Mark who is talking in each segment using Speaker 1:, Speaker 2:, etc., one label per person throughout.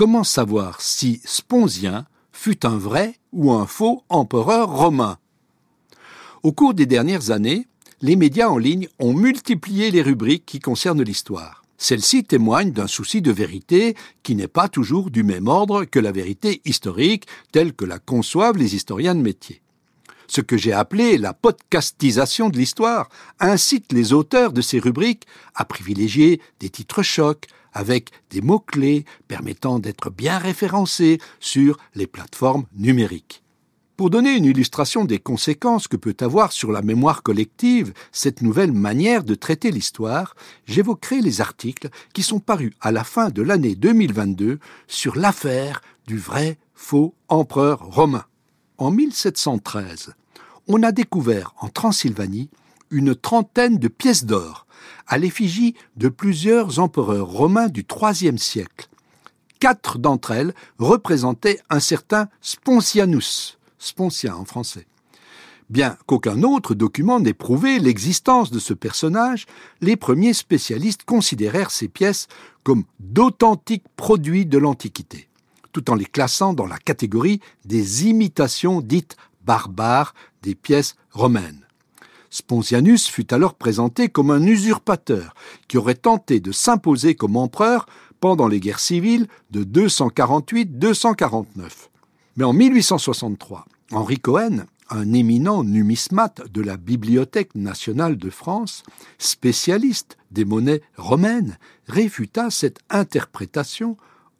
Speaker 1: Comment savoir si Sponsien fut un vrai ou un faux empereur romain? Au cours des dernières années, les médias en ligne ont multiplié les rubriques qui concernent l'histoire. Celles-ci témoignent d'un souci de vérité qui n'est pas toujours du même ordre que la vérité historique telle que la conçoivent les historiens de métier. Ce que j'ai appelé la podcastisation de l'histoire incite les auteurs de ces rubriques à privilégier des titres chocs avec des mots-clés permettant d'être bien référencés sur les plateformes numériques. Pour donner une illustration des conséquences que peut avoir sur la mémoire collective cette nouvelle manière de traiter l'histoire, j'évoquerai les articles qui sont parus à la fin de l'année 2022 sur l'affaire du vrai faux empereur romain. En 1713, on a découvert en Transylvanie une trentaine de pièces d'or à l'effigie de plusieurs empereurs romains du IIIe siècle. Quatre d'entre elles représentaient un certain Spontianus, en français. Bien qu'aucun autre document n'ait prouvé l'existence de ce personnage, les premiers spécialistes considérèrent ces pièces comme d'authentiques produits de l'Antiquité, tout en les classant dans la catégorie des imitations dites barbares des pièces romaines. Spontianus fut alors présenté comme un usurpateur qui aurait tenté de s'imposer comme empereur pendant les guerres civiles de 248-249. Mais en 1863, Henri Cohen, un éminent numismate de la Bibliothèque nationale de France, spécialiste des monnaies romaines, réfuta cette interprétation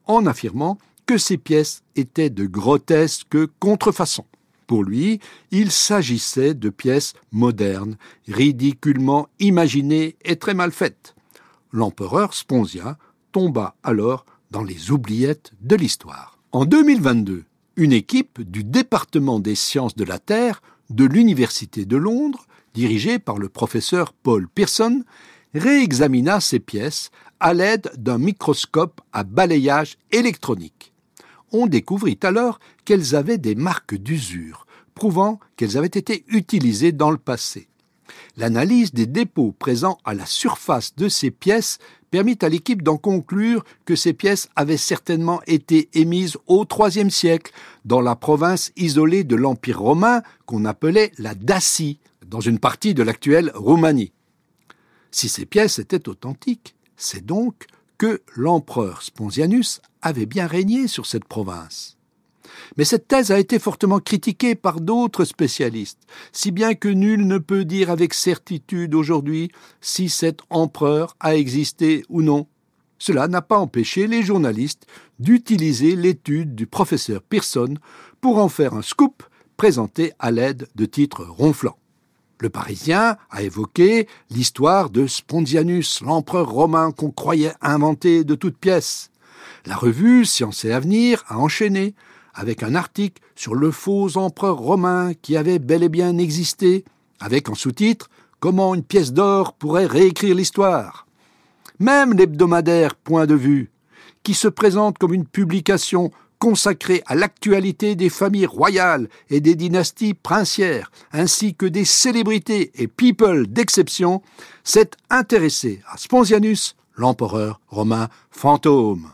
Speaker 1: en affirmant que ces pièces étaient de grotesques contrefaçons. Pour lui, il s'agissait de pièces modernes, ridiculement imaginées et très mal faites. L'empereur Sponsia tomba alors dans les oubliettes de l'histoire. En 2022, une équipe du département des sciences de la Terre de l'Université de Londres, dirigée par le professeur Paul Pearson, réexamina ces pièces à l'aide d'un microscope à balayage électronique. On découvrit alors qu'elles avaient des marques d'usure, prouvant qu'elles avaient été utilisées dans le passé. L'analyse des dépôts présents à la surface de ces pièces permit à l'équipe d'en conclure que ces pièces avaient certainement été émises au IIIe siècle dans la province isolée de l'Empire romain qu'on appelait la Dacie, dans une partie de l'actuelle Roumanie. Si ces pièces étaient authentiques, c'est donc que l'empereur Sponsianus avait bien régné sur cette province. Mais cette thèse a été fortement critiquée par d'autres spécialistes, si bien que nul ne peut dire avec certitude aujourd'hui si cet empereur a existé ou non. Cela n'a pas empêché les journalistes d'utiliser l'étude du professeur Pearson pour en faire un scoop présenté à l'aide de titres ronflants. Le Parisien a évoqué l'histoire de Spondianus, l'empereur romain qu'on croyait inventé de toutes pièces. La revue Science et Avenir a enchaîné avec un article sur le faux empereur romain qui avait bel et bien existé, avec en sous-titre Comment une pièce d'or pourrait réécrire l'histoire. Même l'hebdomadaire Point de vue, qui se présente comme une publication consacrée à l'actualité des familles royales et des dynasties princières, ainsi que des célébrités et people d'exception, s'est intéressé à Sponsianus, l'empereur romain fantôme.